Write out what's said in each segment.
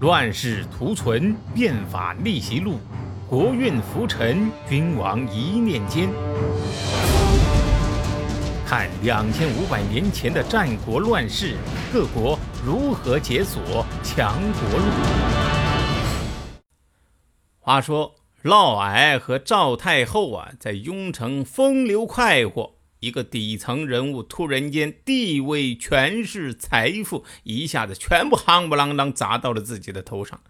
乱世图存，变法逆袭录，国运浮沉，君王一念间。看两千五百年前的战国乱世，各国如何解锁强国路。话说嫪毐和赵太后啊，在雍城风流快活。一个底层人物突然间地位、权势、财富一下子全部夯不啷当砸到了自己的头上，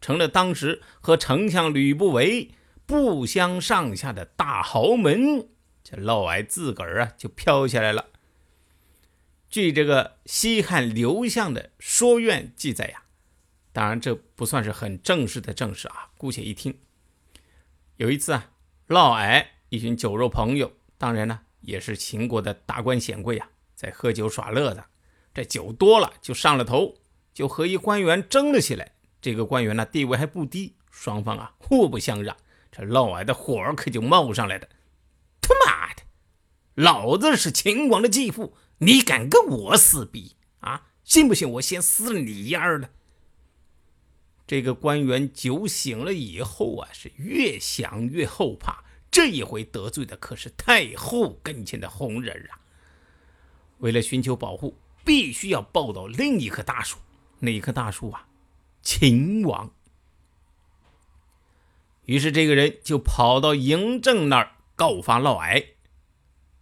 成了当时和丞相吕不韦不相上下的大豪门。这嫪毐自个儿啊就飘下来了。据这个西汉刘向的《说苑》记载呀，当然这不算是很正式的正史啊，姑且一听。有一次啊，嫪毐一群酒肉朋友，当然呢。也是秦国的达官显贵啊，在喝酒耍乐的，这酒多了就上了头，就和一官员争了起来。这个官员呢地位还不低，双方啊互不相让，这嫪毐的火可就冒上来了。他妈的，老子是秦王的继父，你敢跟我撕逼啊？信不信我先撕了你丫的？这个官员酒醒了以后啊，是越想越后怕。这一回得罪的可是太后跟前的红人啊！为了寻求保护，必须要抱到另一棵大树。哪棵大树啊？秦王。于是这个人就跑到嬴政那儿告发嫪毐。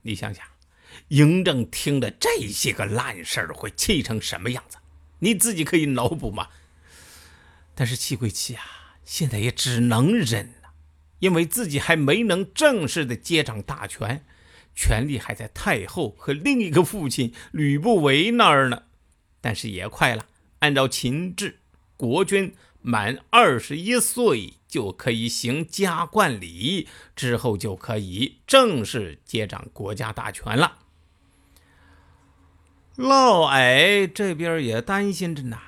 你想想，嬴政听了这些个烂事儿会气成什么样子？你自己可以脑补嘛。但是气归气啊，现在也只能忍。因为自己还没能正式的接掌大权，权力还在太后和另一个父亲吕不韦那儿呢。但是也快了，按照秦制，国君满二十一岁就可以行加冠礼，之后就可以正式接掌国家大权了。嫪毐这边也担心着呢。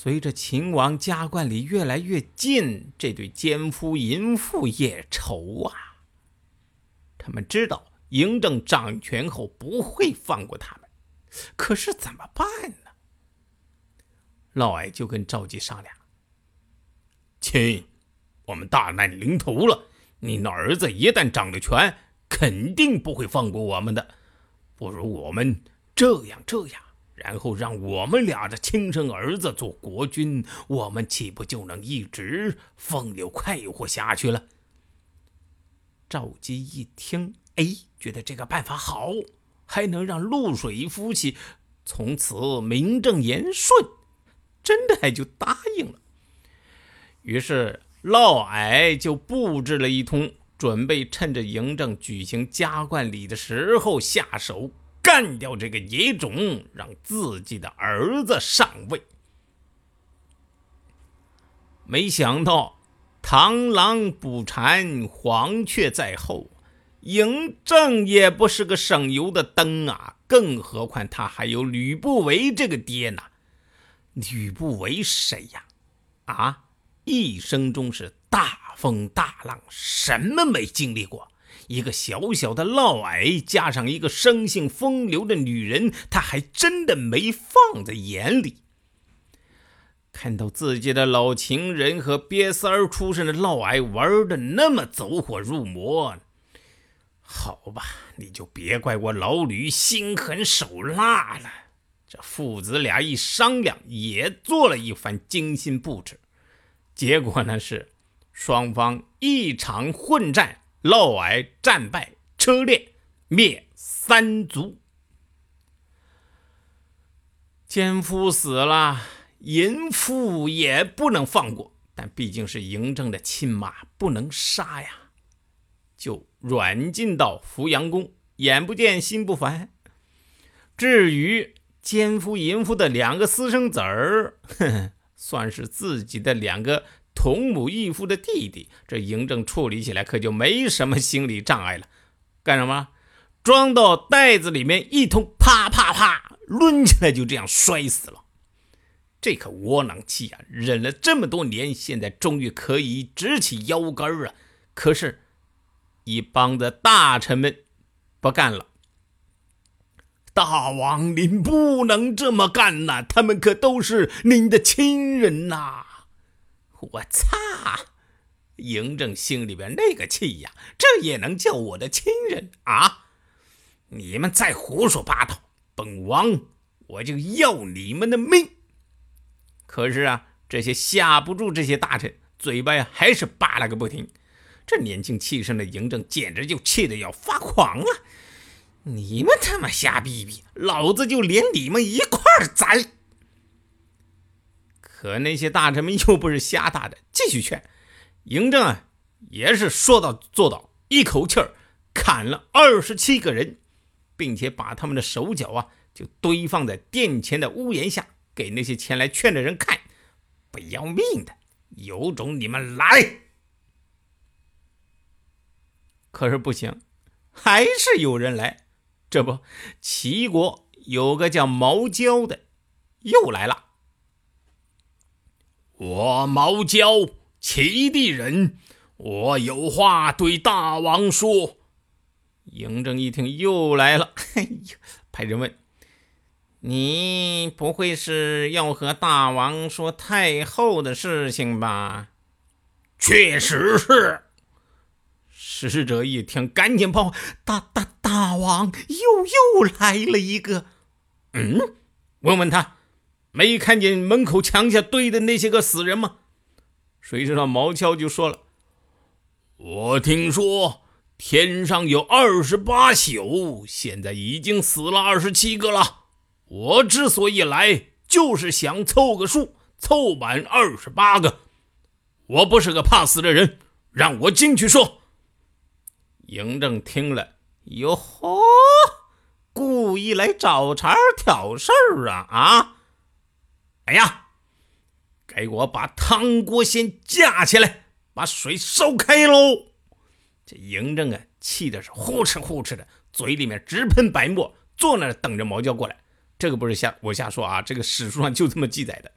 随着秦王加冠礼越来越近，这对奸夫淫妇也愁啊。他们知道嬴政掌权后不会放过他们，可是怎么办呢？嫪毐就跟赵姬商量：“亲，我们大难临头了，你那儿子一旦掌了权，肯定不会放过我们的。不如我们这样这样。”然后让我们俩的亲生儿子做国君，我们岂不就能一直风流快活下去了？赵姬一听，哎，觉得这个办法好，还能让露水夫妻从此名正言顺，真的还就答应了。于是嫪毐就布置了一通，准备趁着嬴政举行加冠礼的时候下手。干掉这个野种，让自己的儿子上位。没想到螳螂捕蝉，黄雀在后。嬴政也不是个省油的灯啊，更何况他还有吕不韦这个爹呢。吕不韦谁呀？啊，一生中是大风大浪，什么没经历过？一个小小的嫪毐，加上一个生性风流的女人，他还真的没放在眼里。看到自己的老情人和瘪三儿出身的嫪毐玩的那么走火入魔，好吧，你就别怪我老吕心狠手辣了。这父子俩一商量，也做了一番精心布置，结果呢是双方一场混战。嫪毐战败，车裂，灭三族。奸夫死了，淫妇也不能放过。但毕竟是嬴政的亲妈，不能杀呀，就软禁到扶阳宫，眼不见心不烦。至于奸夫淫妇的两个私生子儿，算是自己的两个。同母异父的弟弟，这嬴政处理起来可就没什么心理障碍了。干什么？装到袋子里面，一通啪啪啪抡起来，就这样摔死了。这可窝囊气啊！忍了这么多年，现在终于可以直起腰杆啊！可是，一帮的大臣们不干了。大王，您不能这么干呐！他们可都是您的亲人呐！我擦！嬴政心里边那个气呀，这也能叫我的亲人啊？你们再胡说八道，本王我就要你们的命！可是啊，这些吓不住这些大臣，嘴巴呀还是扒拉个不停。这年轻气盛的嬴政简直就气得要发狂了！你们他妈瞎逼逼，老子就连你们一块儿宰！可那些大臣们又不是瞎打的，继续劝。嬴政啊，也是说到做到，一口气儿砍了二十七个人，并且把他们的手脚啊，就堆放在殿前的屋檐下，给那些前来劝的人看。不要命的，有种你们来！可是不行，还是有人来。这不，齐国有个叫毛焦的，又来了。我毛焦。齐地人，我有话对大王说。嬴政一听又来了，哎呦，派人问：“你不会是要和大王说太后的事情吧？”“确实是。”使者一听，赶紧跑：“大大大王，又又来了一个。”“嗯，问问他，没看见门口墙下堆的那些个死人吗？”谁知道毛乔就说了：“我听说天上有二十八宿，现在已经死了二十七个了。我之所以来，就是想凑个数，凑满二十八个。我不是个怕死的人，让我进去说。”嬴政听了，哟呵，故意来找茬挑事儿啊啊！哎呀！给我把汤锅先架起来，把水烧开喽！这嬴政啊，气的是呼哧呼哧的，嘴里面直喷白沫，坐那等着毛娇过来。这个不是瞎我瞎说啊，这个史书上就这么记载的。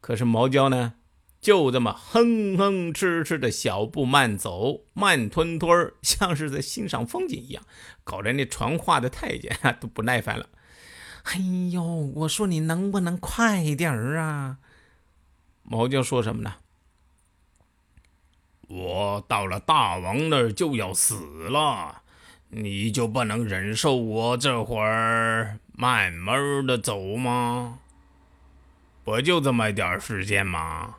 可是毛娇呢，就这么哼哼哧哧的小步慢走，慢吞吞像是在欣赏风景一样，搞得那传话的太监都不耐烦了。哎呦，我说你能不能快点儿啊？毛焦说什么呢？我到了大王那儿就要死了，你就不能忍受我这会儿慢慢的走吗？不就这么一点时间吗？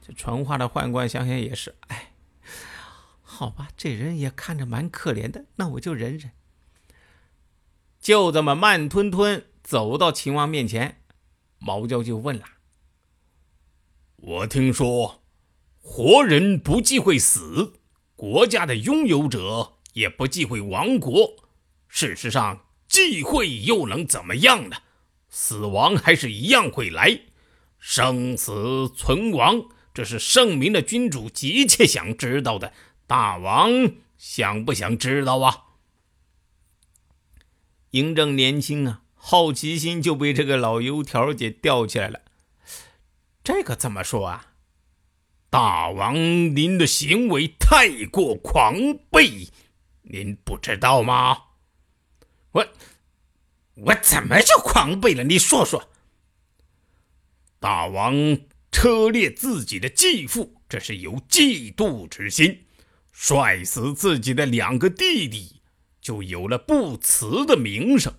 这传话的宦官想想也是，哎，好吧，这人也看着蛮可怜的，那我就忍忍。就这么慢吞吞走到秦王面前，毛焦就问了：“我听说，活人不忌讳死，国家的拥有者也不忌讳亡国。事实上，忌讳又能怎么样呢？死亡还是一样会来，生死存亡，这是圣明的君主急切想知道的。大王想不想知道啊？”嬴政年轻啊，好奇心就被这个老油条给吊起来了。这个怎么说啊？大王，您的行为太过狂悖，您不知道吗？我我怎么就狂悖了？你说说。大王车裂自己的继父，这是有嫉妒之心，摔死自己的两个弟弟。就有了不慈的名声，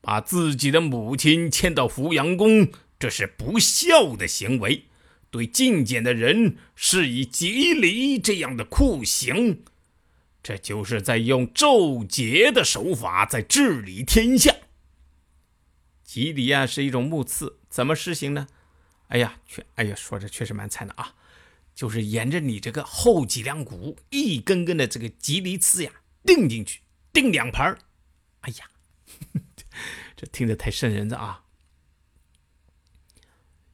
把自己的母亲迁到扶阳宫，这是不孝的行为。对觐见的人是以吉离这样的酷刑，这就是在用咒劫的手法在治理天下。吉离啊，是一种木刺，怎么施行呢？哎呀，确，哎呀，说着确实蛮惨的啊，就是沿着你这个后脊梁骨一根根的这个吉离刺呀，钉进去。定两盘哎呀，这听着太瘆人了啊！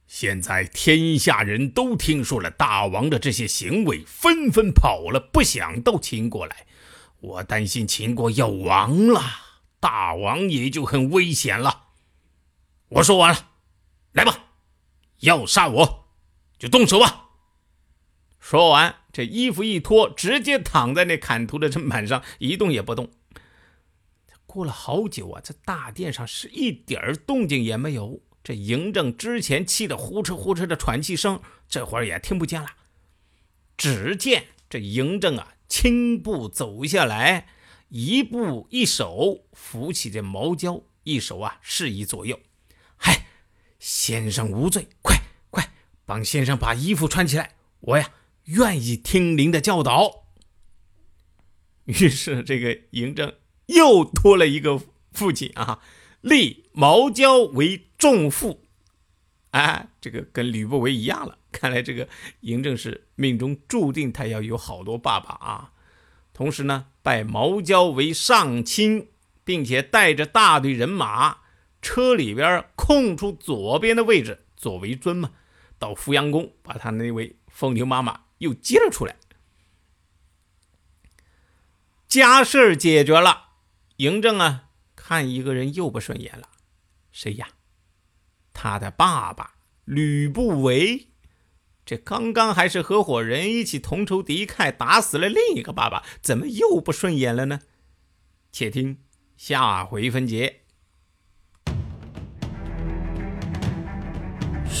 现在天下人都听说了大王的这些行为，纷纷跑了，不想到秦国来。我担心秦国要亡了，大王也就很危险了。我说完了，来吧，要杀我就动手吧。说完，这衣服一脱，直接躺在那砍头的砧板上，一动也不动。过了好久啊，这大殿上是一点动静也没有。这嬴政之前气得呼哧呼哧的喘气声，这会儿也听不见了。只见这嬴政啊，轻步走下来，一步一手扶起这毛焦，一手啊示意左右：“嗨，先生无罪，快快帮先生把衣服穿起来，我呀愿意听您的教导。”于是这个嬴政又多了一个父亲啊。立毛娇为仲父，哎，这个跟吕不韦一样了。看来这个嬴政是命中注定他要有好多爸爸啊。同时呢，拜毛娇为上卿，并且带着大队人马，车里边空出左边的位置，左为尊嘛，到扶阳宫把他那位风流妈妈又接了出来。家事解决了，嬴政啊。看一个人又不顺眼了，谁呀？他的爸爸吕不韦，这刚刚还是合伙人，一起同仇敌忾，打死了另一个爸爸，怎么又不顺眼了呢？且听下回分解。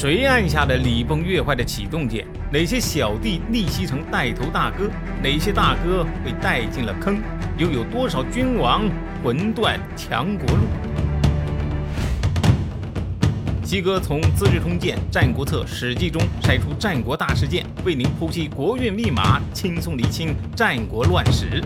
谁按下了礼崩乐坏的启动键？哪些小弟逆袭成带头大哥？哪些大哥被带进了坑？又有多少君王？魂断强国路。西哥从《资治通鉴》《战国策》《史记》中筛出战国大事件，为您剖析国运密码，轻松理清战国乱史。